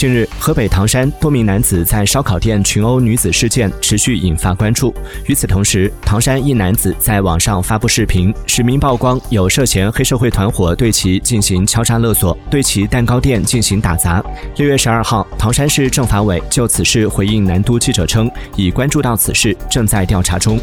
近日河北唐山多名男子在烧烤店群殴女子事件持续引发关注与此同时唐山一男子在网上发布视频实名曝光有涉嫌黑社会团伙对其进行敲诈勒索。对其蛋糕店进行打砸。六月十二号唐山市政法委就此事回应南都记者称已关注到此事正在调查中。